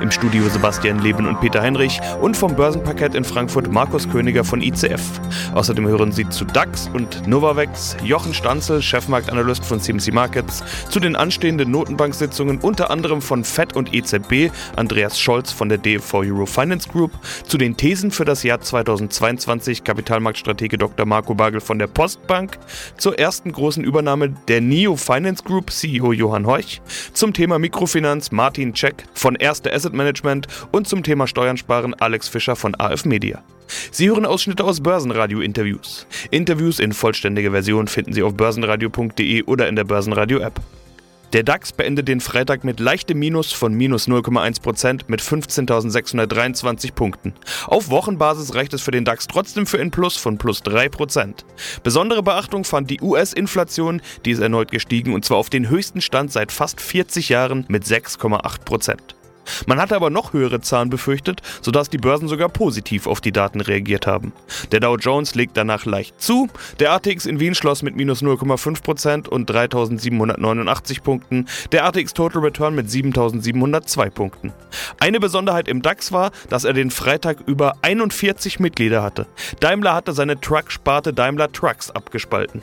Im Studio Sebastian Leben und Peter Heinrich und vom Börsenparkett in Frankfurt Markus Königer von ICF. Außerdem hören Sie zu DAX und Novavax, Jochen Stanzel, Chefmarktanalyst von CMC Markets, zu den anstehenden Notenbanksitzungen unter anderem von FED und EZB, Andreas Scholz von der DFV Euro Finance Group, zu den Thesen für das Jahr 2022 Kapitalmarktstratege Dr. Marco Bagel von der Postbank, zur ersten großen Übernahme der NIO Finance Group CEO Johann Heuch, zum Thema Mikrofinanz Martin Check von Erste Erste Asset Management und zum Thema Steuern sparen Alex Fischer von AF Media. Sie hören Ausschnitte aus Börsenradio-Interviews. Interviews in vollständiger Version finden Sie auf börsenradio.de oder in der Börsenradio-App. Der DAX beendet den Freitag mit leichtem Minus von minus 0,1% mit 15.623 Punkten. Auf Wochenbasis reicht es für den DAX trotzdem für ein Plus von plus 3%. Besondere Beachtung fand die US-Inflation, die ist erneut gestiegen und zwar auf den höchsten Stand seit fast 40 Jahren mit 6,8%. Man hatte aber noch höhere Zahlen befürchtet, sodass die Börsen sogar positiv auf die Daten reagiert haben. Der Dow Jones legt danach leicht zu, der ATX in Wien schloss mit minus 0,5% und 3.789 Punkten, der ATX Total Return mit 7.702 Punkten. Eine Besonderheit im DAX war, dass er den Freitag über 41 Mitglieder hatte. Daimler hatte seine Truck-Sparte Daimler Trucks abgespalten.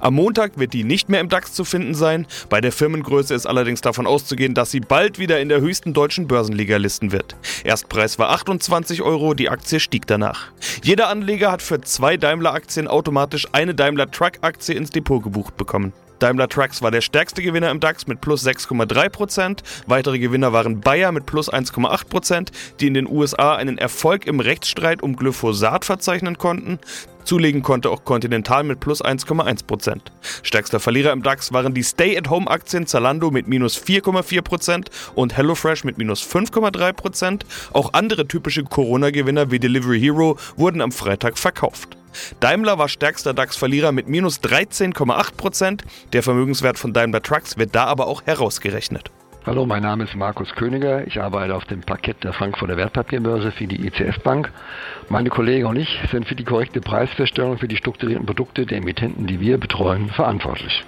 Am Montag wird die nicht mehr im DAX zu finden sein. Bei der Firmengröße ist allerdings davon auszugehen, dass sie bald wieder in der höchsten deutschen Börsenliga listen wird. Erstpreis war 28 Euro, die Aktie stieg danach. Jeder Anleger hat für zwei Daimler-Aktien automatisch eine Daimler Truck-Aktie ins Depot gebucht bekommen. Daimler Trucks war der stärkste Gewinner im DAX mit plus 6,3%. Weitere Gewinner waren Bayer mit plus 1,8%, die in den USA einen Erfolg im Rechtsstreit um Glyphosat verzeichnen konnten. Zulegen konnte auch Continental mit plus 1,1%. Stärkster Verlierer im DAX waren die Stay-at-Home-Aktien Zalando mit minus 4,4% und HelloFresh mit minus 5,3%. Auch andere typische Corona-Gewinner wie Delivery Hero wurden am Freitag verkauft. Daimler war stärkster DAX-Verlierer mit minus 13,8%. Der Vermögenswert von Daimler Trucks wird da aber auch herausgerechnet. Hallo, mein Name ist Markus Königer. Ich arbeite auf dem Parkett der Frankfurter Wertpapierbörse für die ICF Bank. Meine Kollegen und ich sind für die korrekte Preisfeststellung für die strukturierten Produkte der Emittenten, die wir betreuen, verantwortlich.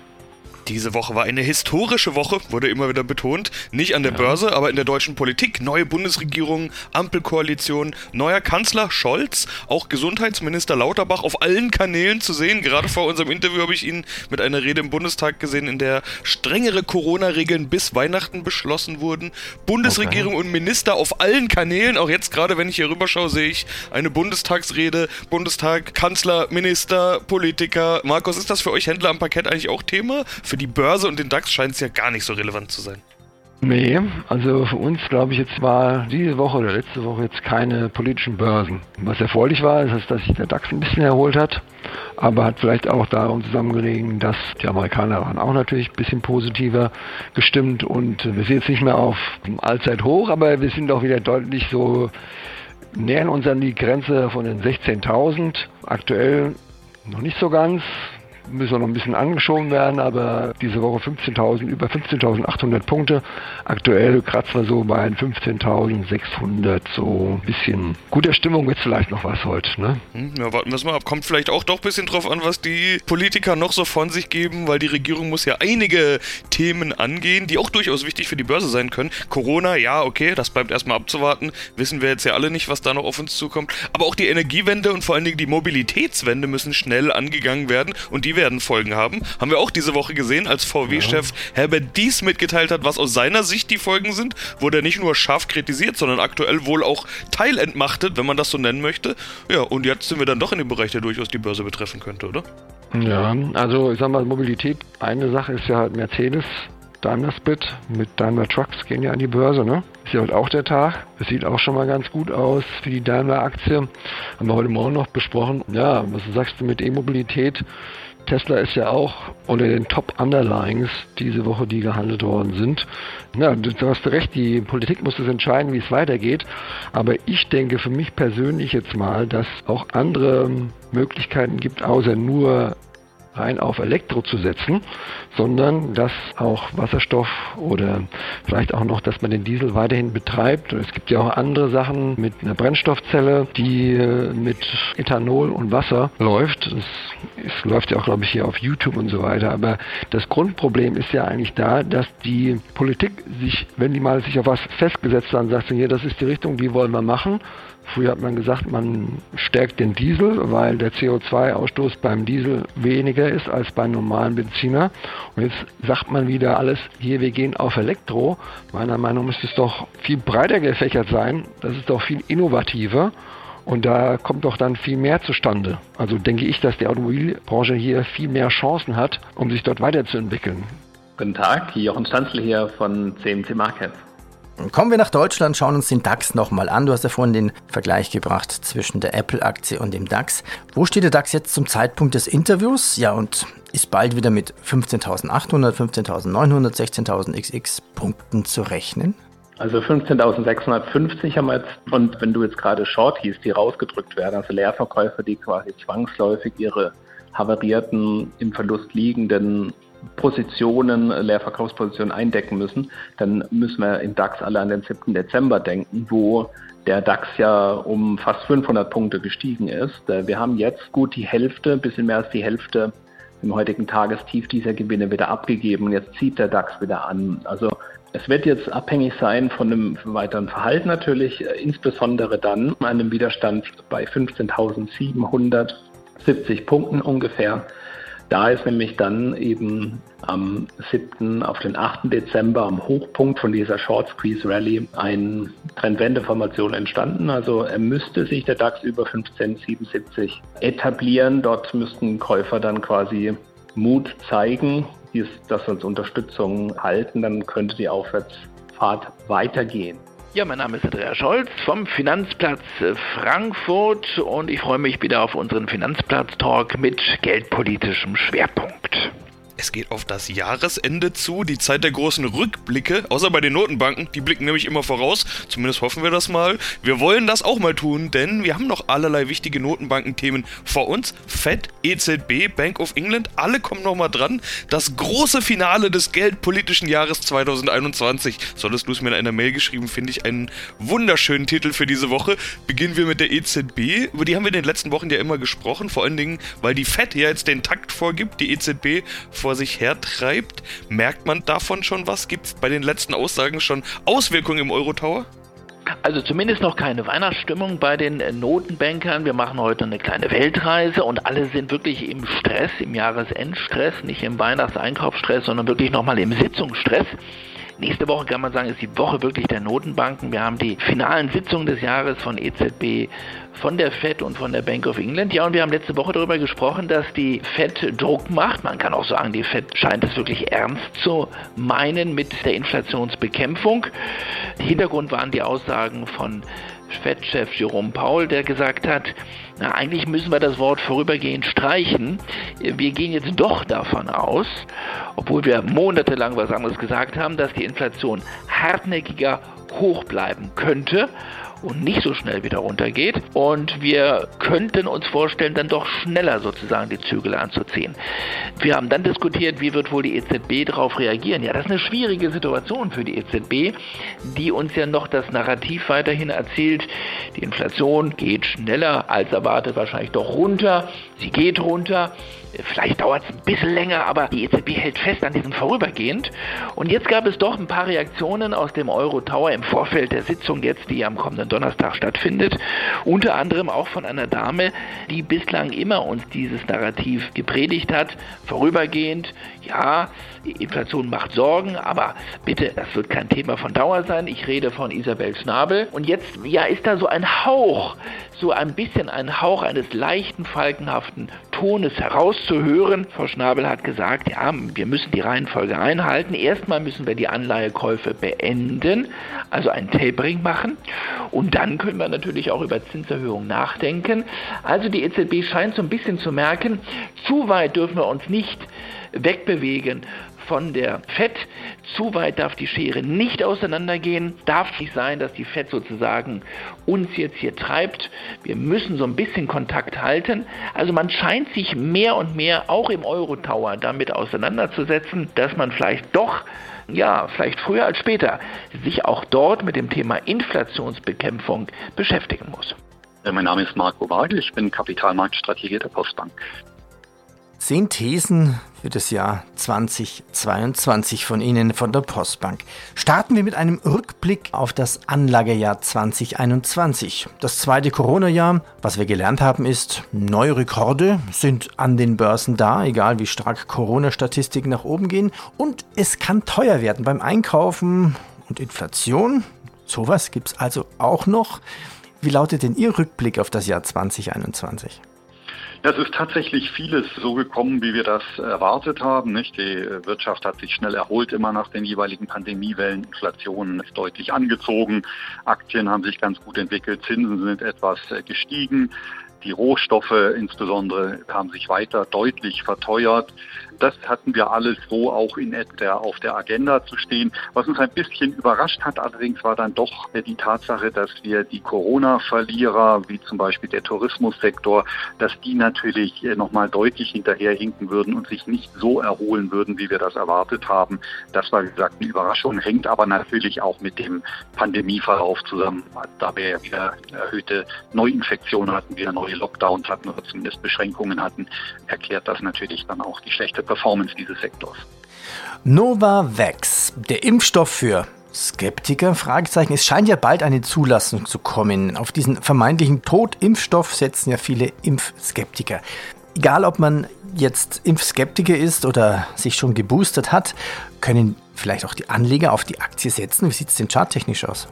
Diese Woche war eine historische Woche, wurde immer wieder betont. Nicht an der ja. Börse, aber in der deutschen Politik. Neue Bundesregierung, Ampelkoalition, neuer Kanzler Scholz, auch Gesundheitsminister Lauterbach auf allen Kanälen zu sehen. Gerade vor unserem Interview habe ich ihn mit einer Rede im Bundestag gesehen, in der strengere Corona-Regeln bis Weihnachten beschlossen wurden. Bundesregierung okay. und Minister auf allen Kanälen. Auch jetzt gerade, wenn ich hier rüberschaue, sehe ich eine Bundestagsrede, Bundestag, Kanzler, Minister, Politiker. Markus, ist das für euch Händler am Parkett eigentlich auch Thema? Für die Börse und den DAX scheint es ja gar nicht so relevant zu sein. Nee, also für uns glaube ich jetzt war diese Woche oder letzte Woche jetzt keine politischen Börsen. Was erfreulich war, ist, dass sich der DAX ein bisschen erholt hat, aber hat vielleicht auch darum zusammengelegen, dass die Amerikaner waren auch natürlich ein bisschen positiver gestimmt und wir sind jetzt nicht mehr auf Allzeithoch, aber wir sind auch wieder deutlich so nähern uns an die Grenze von den 16.000. Aktuell noch nicht so ganz müssen noch ein bisschen angeschoben werden, aber diese Woche 15.000, über 15.800 Punkte. Aktuell kratzen wir so bei 15.600, so ein bisschen guter Stimmung wird vielleicht noch was heute. Ne? Hm, ja, warten wir es mal ab. Kommt vielleicht auch doch ein bisschen drauf an, was die Politiker noch so von sich geben, weil die Regierung muss ja einige Themen angehen, die auch durchaus wichtig für die Börse sein können. Corona, ja, okay, das bleibt erstmal abzuwarten. Wissen wir jetzt ja alle nicht, was da noch auf uns zukommt. Aber auch die Energiewende und vor allen Dingen die Mobilitätswende müssen schnell angegangen werden und die die werden Folgen haben. Haben wir auch diese Woche gesehen, als VW-Chef ja. Herbert Dies mitgeteilt hat, was aus seiner Sicht die Folgen sind, wurde er nicht nur scharf kritisiert, sondern aktuell wohl auch teilentmachtet, wenn man das so nennen möchte. Ja, und jetzt sind wir dann doch in dem Bereich, der durchaus die Börse betreffen könnte, oder? Ja, also ich sag mal, Mobilität, eine Sache ist ja halt Mercedes, Daimler Split mit Daimler Trucks gehen ja an die Börse, ne? Ist ja heute auch der Tag. Das sieht auch schon mal ganz gut aus für die Daimler-Aktie. Haben wir heute Morgen noch besprochen. Ja, was sagst du mit E-Mobilität? Tesla ist ja auch unter den Top Underlyings diese Woche, die gehandelt worden sind. Ja, du hast recht, die Politik muss es entscheiden, wie es weitergeht. Aber ich denke für mich persönlich jetzt mal, dass auch andere Möglichkeiten gibt, außer nur rein auf Elektro zu setzen, sondern dass auch Wasserstoff oder vielleicht auch noch, dass man den Diesel weiterhin betreibt. Es gibt ja auch andere Sachen mit einer Brennstoffzelle, die äh, mit Ethanol und Wasser läuft. Es, es läuft ja auch, glaube ich, hier auf YouTube und so weiter. Aber das Grundproblem ist ja eigentlich da, dass die Politik sich, wenn die mal sich auf was festgesetzt haben, sagt, hier, das ist die Richtung, die wollen wir machen, Früher hat man gesagt, man stärkt den Diesel, weil der CO2-Ausstoß beim Diesel weniger ist als beim normalen Benziner. Und jetzt sagt man wieder alles, hier, wir gehen auf Elektro. Meiner Meinung nach müsste es doch viel breiter gefächert sein. Das ist doch viel innovativer. Und da kommt doch dann viel mehr zustande. Also denke ich, dass die Automobilbranche hier viel mehr Chancen hat, um sich dort weiterzuentwickeln. Guten Tag, Jochen Stanzl hier von CMC Markets. Kommen wir nach Deutschland, schauen uns den DAX nochmal an. Du hast ja vorhin den Vergleich gebracht zwischen der Apple-Aktie und dem DAX. Wo steht der DAX jetzt zum Zeitpunkt des Interviews? Ja, und ist bald wieder mit 15.800, 15.900, 16.000 XX Punkten zu rechnen? Also 15.650 haben wir jetzt, und wenn du jetzt gerade Short hieß, die rausgedrückt werden, also Leerverkäufer, die quasi zwangsläufig ihre havarierten, im Verlust liegenden Positionen, Leerverkaufspositionen eindecken müssen, dann müssen wir im DAX alle an den 7. Dezember denken, wo der DAX ja um fast 500 Punkte gestiegen ist. Äh, wir haben jetzt gut die Hälfte, ein bisschen mehr als die Hälfte im heutigen Tagestief dieser Gewinne wieder abgegeben und jetzt zieht der DAX wieder an. Also es wird jetzt abhängig sein von dem weiteren Verhalten natürlich, äh, insbesondere dann an einem Widerstand bei 15.770 Punkten ungefähr. Da ist nämlich dann eben am 7. auf den 8. Dezember am Hochpunkt von dieser Short Squeeze Rally eine Trendwendeformation entstanden. Also er müsste sich der DAX über 1577 etablieren. Dort müssten Käufer dann quasi Mut zeigen, das als Unterstützung halten, dann könnte die Aufwärtsfahrt weitergehen. Ja, mein Name ist Andrea Scholz vom Finanzplatz Frankfurt und ich freue mich wieder auf unseren Finanzplatz-Talk mit geldpolitischem Schwerpunkt. Es geht auf das Jahresende zu, die Zeit der großen Rückblicke, außer bei den Notenbanken, die blicken nämlich immer voraus, zumindest hoffen wir das mal. Wir wollen das auch mal tun, denn wir haben noch allerlei wichtige Notenbankenthemen vor uns. Fed, EZB, Bank of England, alle kommen nochmal dran. Das große Finale des geldpolitischen Jahres 2021. Solltest du es mir in einer Mail geschrieben, finde ich einen wunderschönen Titel für diese Woche. Beginnen wir mit der EZB. Über die haben wir in den letzten Wochen ja immer gesprochen, vor allen Dingen, weil die Fed ja jetzt den Takt vorgibt, die EZB vor sich hertreibt. Merkt man davon schon was? Gibt es bei den letzten Aussagen schon Auswirkungen im Eurotower? Also zumindest noch keine Weihnachtsstimmung bei den äh, Notenbankern. Wir machen heute eine kleine Weltreise und alle sind wirklich im Stress, im Jahresendstress, nicht im Weihnachtseinkaufsstress, sondern wirklich nochmal im Sitzungsstress. Nächste Woche kann man sagen, ist die Woche wirklich der Notenbanken. Wir haben die finalen Sitzungen des Jahres von EZB, von der Fed und von der Bank of England. Ja, und wir haben letzte Woche darüber gesprochen, dass die Fed Druck macht. Man kann auch sagen, die Fed scheint es wirklich ernst zu meinen mit der Inflationsbekämpfung. Hintergrund waren die Aussagen von Fed-Chef Jerome Paul, der gesagt hat, na, eigentlich müssen wir das Wort vorübergehend streichen. Wir gehen jetzt doch davon aus, obwohl wir monatelang was anderes gesagt haben, dass die Inflation hartnäckiger hoch bleiben könnte und nicht so schnell wieder runtergeht. Und wir könnten uns vorstellen, dann doch schneller sozusagen die Zügel anzuziehen. Wir haben dann diskutiert, wie wird wohl die EZB darauf reagieren. Ja, das ist eine schwierige Situation für die EZB, die uns ja noch das Narrativ weiterhin erzählt, die Inflation geht schneller als erwartet wahrscheinlich doch runter. Sie geht runter. Vielleicht dauert es ein bisschen länger, aber die EZB hält fest an diesem vorübergehend. Und jetzt gab es doch ein paar Reaktionen aus dem Euro Tower im Vorfeld der Sitzung jetzt, die am kommenden Donnerstag stattfindet. Unter anderem auch von einer Dame, die bislang immer uns dieses Narrativ gepredigt hat. Vorübergehend, ja, die Inflation macht Sorgen, aber bitte, das wird kein Thema von Dauer sein. Ich rede von Isabel Schnabel. Und jetzt, ja, ist da so ein Hauch, so ein bisschen ein Hauch eines leichten, falkenhaften Tones herauszuhören. Frau Schnabel hat gesagt, ja, wir müssen die Reihenfolge einhalten. Erstmal müssen wir die Anleihekäufe beenden, also ein Tapering machen. Und dann können wir natürlich auch über Zinserhöhungen nachdenken. Also die EZB scheint so ein bisschen zu merken, zu weit dürfen wir uns nicht wegbewegen von der FED. Zu weit darf die Schere nicht auseinandergehen. Darf nicht sein, dass die FED sozusagen uns jetzt hier treibt. Wir müssen so ein bisschen Kontakt halten. Also man scheint sich mehr und mehr auch im Euro-Tower damit auseinanderzusetzen, dass man vielleicht doch ja, vielleicht früher als später, sich auch dort mit dem Thema Inflationsbekämpfung beschäftigen muss. Mein Name ist Marco Wagel, ich bin Kapitalmarktstrategie der Postbank. Zehn Thesen für das Jahr 2022 von Ihnen von der Postbank. Starten wir mit einem Rückblick auf das Anlagejahr 2021. Das zweite Corona-Jahr. Was wir gelernt haben ist, neue Rekorde sind an den Börsen da, egal wie stark Corona-Statistiken nach oben gehen. Und es kann teuer werden beim Einkaufen und Inflation. Sowas gibt es also auch noch. Wie lautet denn Ihr Rückblick auf das Jahr 2021? Es ist tatsächlich vieles so gekommen, wie wir das erwartet haben. Nicht? Die Wirtschaft hat sich schnell erholt, immer nach den jeweiligen Pandemiewellen. Inflation ist deutlich angezogen. Aktien haben sich ganz gut entwickelt. Zinsen sind etwas gestiegen. Die Rohstoffe insbesondere haben sich weiter deutlich verteuert. Das hatten wir alles so auch in der, auf der Agenda zu stehen. Was uns ein bisschen überrascht hat allerdings war dann doch die Tatsache, dass wir die Corona-Verlierer, wie zum Beispiel der Tourismussektor, dass die natürlich nochmal deutlich hinterherhinken würden und sich nicht so erholen würden, wie wir das erwartet haben. Das war, wie gesagt, eine Überraschung, hängt aber natürlich auch mit dem Pandemieverlauf zusammen. Da wir ja wieder erhöhte Neuinfektionen hatten, wieder neue Lockdowns hatten oder zumindest Beschränkungen hatten, erklärt das natürlich dann auch die schlechte Performance dieses Sektors. Novavax, der Impfstoff für Skeptiker? Fragezeichen. Es scheint ja bald eine Zulassung zu kommen. Auf diesen vermeintlichen Totimpfstoff setzen ja viele Impfskeptiker. Egal, ob man jetzt Impfskeptiker ist oder sich schon geboostert hat, können vielleicht auch die Anleger auf die Aktie setzen. Wie sieht es denn charttechnisch aus?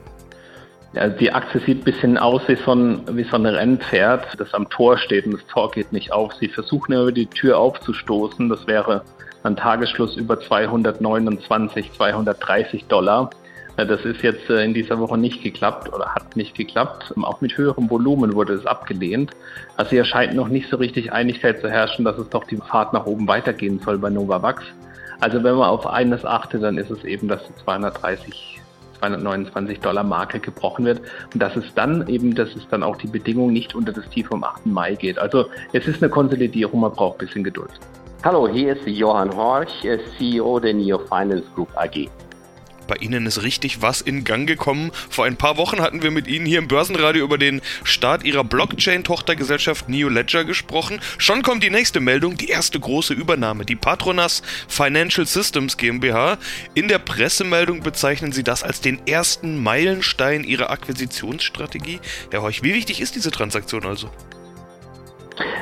Ja, die Aktie sieht ein bisschen aus wie so, ein, wie so ein Rennpferd, das am Tor steht und das Tor geht nicht auf. Sie versuchen über die Tür aufzustoßen. Das wäre ein Tagesschluss über 229, 230 Dollar. Das ist jetzt äh, in dieser Woche nicht geklappt oder hat nicht geklappt. Auch mit höherem Volumen wurde es abgelehnt. Also hier scheint noch nicht so richtig Einigkeit zu herrschen, dass es doch die Fahrt nach oben weitergehen soll bei Novavax. Also wenn man auf eines achtet, dann ist es eben, dass die 230 229 Dollar Marke gebrochen wird. Und das ist dann eben, das ist dann auch die Bedingung, nicht unter das Tief vom 8. Mai geht. Also es ist eine Konsolidierung, man braucht ein bisschen Geduld. Hallo, hier ist Johann Horch, CEO der Neo Finance Group AG. Bei Ihnen ist richtig was in Gang gekommen. Vor ein paar Wochen hatten wir mit Ihnen hier im Börsenradio über den Start Ihrer Blockchain-Tochtergesellschaft Neo Ledger gesprochen. Schon kommt die nächste Meldung, die erste große Übernahme, die Patronas Financial Systems GmbH. In der Pressemeldung bezeichnen Sie das als den ersten Meilenstein Ihrer Akquisitionsstrategie. Herr Horch, wie wichtig ist diese Transaktion also?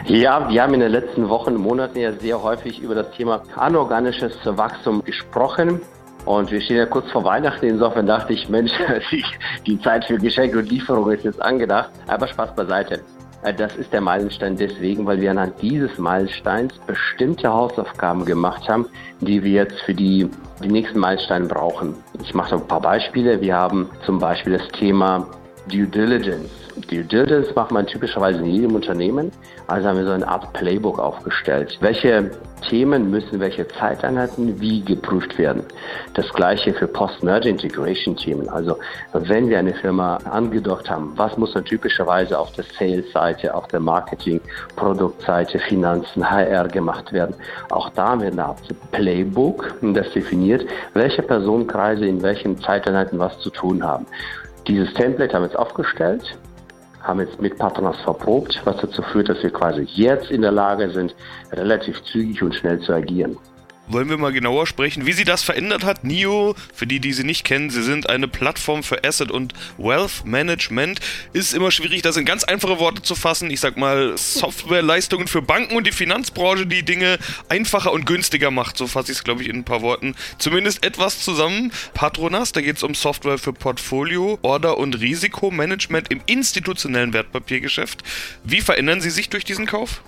Ja, wir haben in den letzten Wochen und Monaten ja sehr häufig über das Thema anorganisches Wachstum gesprochen. Und wir stehen ja kurz vor Weihnachten, insofern dachte ich, Mensch, die Zeit für Geschenke und Lieferung ist jetzt angedacht. Aber Spaß beiseite. Äh, das ist der Meilenstein deswegen, weil wir anhand dieses Meilensteins bestimmte Hausaufgaben gemacht haben, die wir jetzt für die, die nächsten Meilensteine brauchen. Ich mache ein paar Beispiele. Wir haben zum Beispiel das Thema Due Diligence. Due Diligence macht man typischerweise in jedem Unternehmen. Also haben wir so eine Art Playbook aufgestellt. Welche Themen müssen, welche Zeiteinheiten wie geprüft werden? Das gleiche für Post-Merge Integration Themen. Also wenn wir eine Firma angedockt haben, was muss dann typischerweise auf der Sales-Seite, auf der Marketing, Produktseite, Finanzen, HR gemacht werden? Auch da haben wir eine Art Playbook, das definiert, welche Personenkreise in welchen Zeiteinheiten was zu tun haben. Dieses Template haben wir jetzt aufgestellt, haben jetzt mit Patronas verprobt, was dazu führt, dass wir quasi jetzt in der Lage sind, relativ zügig und schnell zu agieren wollen wir mal genauer sprechen, wie sie das verändert hat. NIO, für die, die sie nicht kennen, sie sind eine Plattform für Asset und Wealth Management. Ist immer schwierig, das in ganz einfache Worte zu fassen. Ich sag mal, Softwareleistungen für Banken und die Finanzbranche, die Dinge einfacher und günstiger macht. So fasse ich es, glaube ich, in ein paar Worten. Zumindest etwas zusammen. Patronas, da geht es um Software für Portfolio, Order und Risikomanagement im institutionellen Wertpapiergeschäft. Wie verändern sie sich durch diesen Kauf?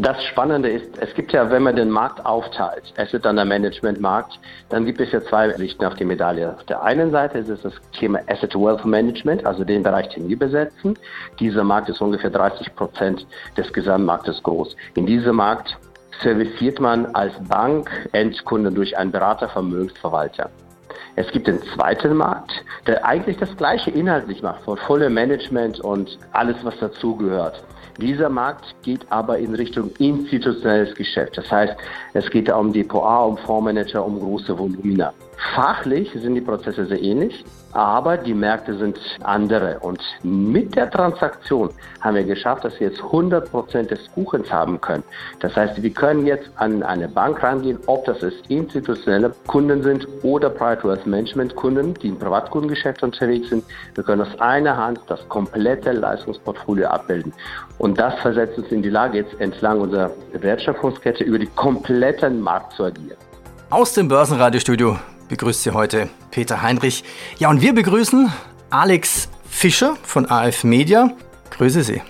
Das Spannende ist, es gibt ja, wenn man den Markt aufteilt, Asset Under Management Markt, dann gibt es ja zwei Sichten auf die Medaille. Auf der einen Seite ist es das Thema Asset Wealth Management, also den Bereich, den wir besetzen. Dieser Markt ist ungefähr 30 Prozent des Gesamtmarktes groß. In diesem Markt serviciert man als Bank Endkunden durch einen Beratervermögensverwalter. Es gibt den zweiten Markt, der eigentlich das gleiche inhaltlich macht, Portfolio Management und alles, was dazugehört. Dieser Markt geht aber in Richtung institutionelles Geschäft. Das heißt, es geht um DPA, um Fondsmanager, um große Volumina. Fachlich sind die Prozesse sehr ähnlich, aber die Märkte sind andere. Und mit der Transaktion haben wir geschafft, dass wir jetzt 100 Prozent des Kuchens haben können. Das heißt, wir können jetzt an eine Bank rangehen, ob das ist institutionelle Kunden sind oder Private Wealth Management Kunden, die im Privatkundengeschäft unterwegs sind. Wir können aus einer Hand das komplette Leistungsportfolio abbilden. Und das versetzt uns in die Lage, jetzt entlang unserer Wertschöpfungskette über die kompletten Markt zu agieren. Aus dem Börsenradiostudio begrüßt Sie heute Peter Heinrich. Ja, und wir begrüßen Alex Fischer von AF Media. Grüße Sie.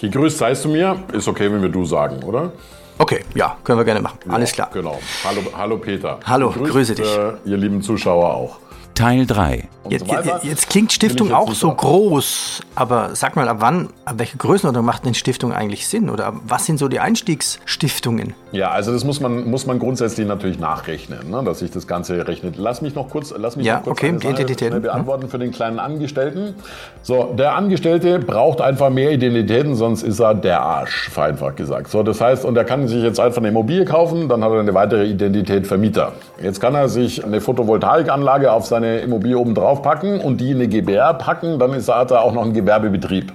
Gegrüßt seist du mir. Ist okay, wenn wir du sagen, oder? Okay, ja, können wir gerne machen. Ja, Alles klar. Genau. Hallo, hallo Peter. Hallo, Gegrüßt, grüße dich. Äh, ihr lieben Zuschauer auch. Teil 3. Jetzt, jetzt, jetzt, klingt Stiftung auch so groß, aber sag mal, ab wann, ab welche Größenordnung macht denn Stiftung eigentlich Sinn? Oder was sind so die Einstiegsstiftungen? Ja, also das muss man, muss man grundsätzlich natürlich nachrechnen, ne, dass sich das Ganze rechnet. Lass mich noch kurz, lass mich ja, noch kurz okay, die Identitäten. beantworten für den kleinen Angestellten. So, der Angestellte braucht einfach mehr Identitäten, sonst ist er der Arsch, vereinfacht gesagt. So, das heißt, und er kann sich jetzt einfach eine Immobilie kaufen, dann hat er eine weitere Identität Vermieter. Jetzt kann er sich eine Photovoltaikanlage auf seine Immobilie oben drauf packen und die in eine GBR packen, dann ist, hat er auch noch einen Gewerbebetrieb.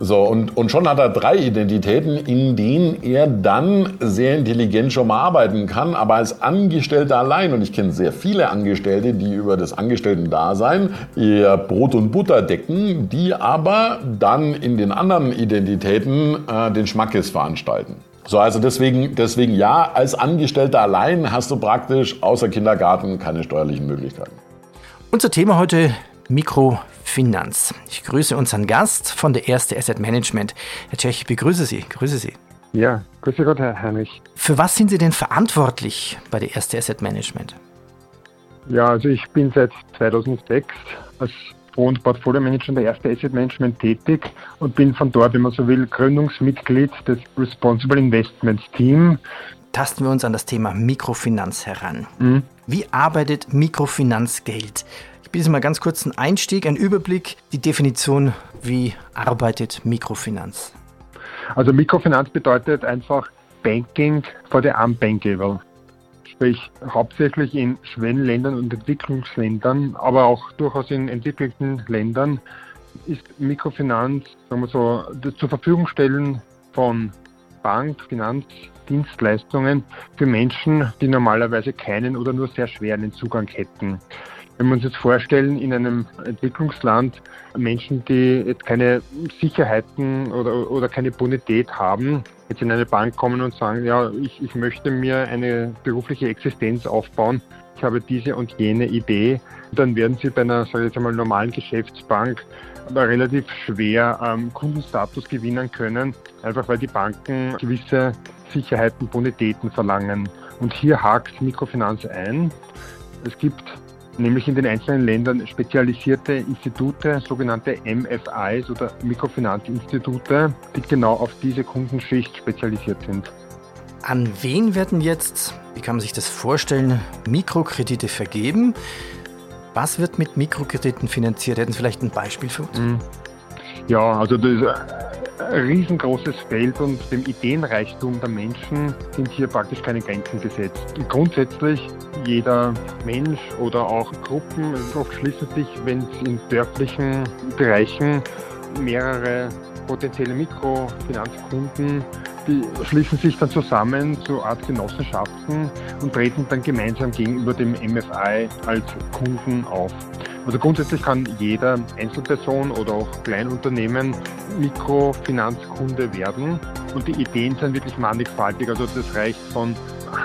So, und, und schon hat er drei Identitäten, in denen er dann sehr intelligent schon mal arbeiten kann, aber als Angestellter allein. Und ich kenne sehr viele Angestellte, die über das Angestellten-Dasein ihr Brot und Butter decken, die aber dann in den anderen Identitäten äh, den Schmackes veranstalten. So, also deswegen, deswegen ja, als Angestellter allein hast du praktisch außer Kindergarten keine steuerlichen Möglichkeiten. Unser Thema heute Mikrofinanz. Ich grüße unseren Gast von der Erste Asset Management. Herr Tschech, ich begrüße Sie. Grüße Sie. Ja, grüße Gott, Herr Heinrich. Für was sind Sie denn verantwortlich bei der Erste Asset Management? Ja, also ich bin seit 2006 als und Portfolio Manager der Erste Asset Management tätig und bin von dort, wenn man so will, Gründungsmitglied des Responsible Investments Team. Tasten wir uns an das Thema Mikrofinanz heran. Mhm. Wie arbeitet Mikrofinanzgeld? Ich biete mal ganz kurz einen Einstieg, einen Überblick, die Definition, wie arbeitet Mikrofinanz? Also Mikrofinanz bedeutet einfach Banking for the unbankable. Sprich hauptsächlich in Schwellenländern und Entwicklungsländern, aber auch durchaus in entwickelten Ländern ist Mikrofinanz, sagen wir so, das zur Verfügung stellen von Bank, Finanz, Dienstleistungen für Menschen, die normalerweise keinen oder nur sehr schweren Zugang hätten. Wenn wir uns jetzt vorstellen, in einem Entwicklungsland Menschen, die jetzt keine Sicherheiten oder, oder keine Bonität haben, jetzt in eine Bank kommen und sagen, ja, ich, ich möchte mir eine berufliche Existenz aufbauen, ich habe diese und jene Idee, dann werden sie bei einer, sage ich jetzt einmal, normalen Geschäftsbank relativ schwer ähm, Kundenstatus gewinnen können, einfach weil die Banken gewisse Sicherheiten, Bonitäten verlangen. Und hier hakt Mikrofinanz ein. Es gibt nämlich in den einzelnen Ländern spezialisierte Institute, sogenannte MFIs oder Mikrofinanzinstitute, die genau auf diese Kundenschicht spezialisiert sind. An wen werden jetzt, wie kann man sich das vorstellen, Mikrokredite vergeben? Was wird mit Mikrokrediten finanziert? Hätten Sie vielleicht ein Beispiel für uns? Mhm. Ja, also das riesengroßes Feld und dem Ideenreichtum der Menschen sind hier praktisch keine Grenzen gesetzt. Grundsätzlich jeder Mensch oder auch Gruppen oft schließen sich, wenn es in dörflichen Bereichen mehrere potenzielle Mikrofinanzkunden die schließen sich dann zusammen zu Art Genossenschaften und treten dann gemeinsam gegenüber dem MFI als Kunden auf. Also grundsätzlich kann jeder Einzelperson oder auch Kleinunternehmen Mikrofinanzkunde werden und die Ideen sind wirklich mannigfaltig. Also das reicht von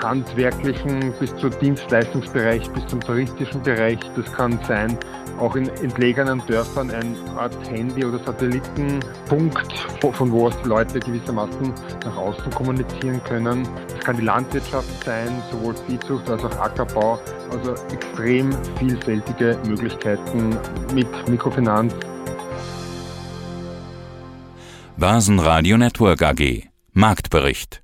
handwerklichen bis zum Dienstleistungsbereich, bis zum touristischen Bereich. Das kann sein, auch in entlegenen Dörfern eine Art Handy- oder Satellitenpunkt, von wo aus die Leute gewissermaßen nach außen kommunizieren können. Das kann die Landwirtschaft sein, sowohl Viehzucht als auch Ackerbau. Also extrem vielfältige Möglichkeiten mit Mikrofinanz. Basen Radio Network AG Marktbericht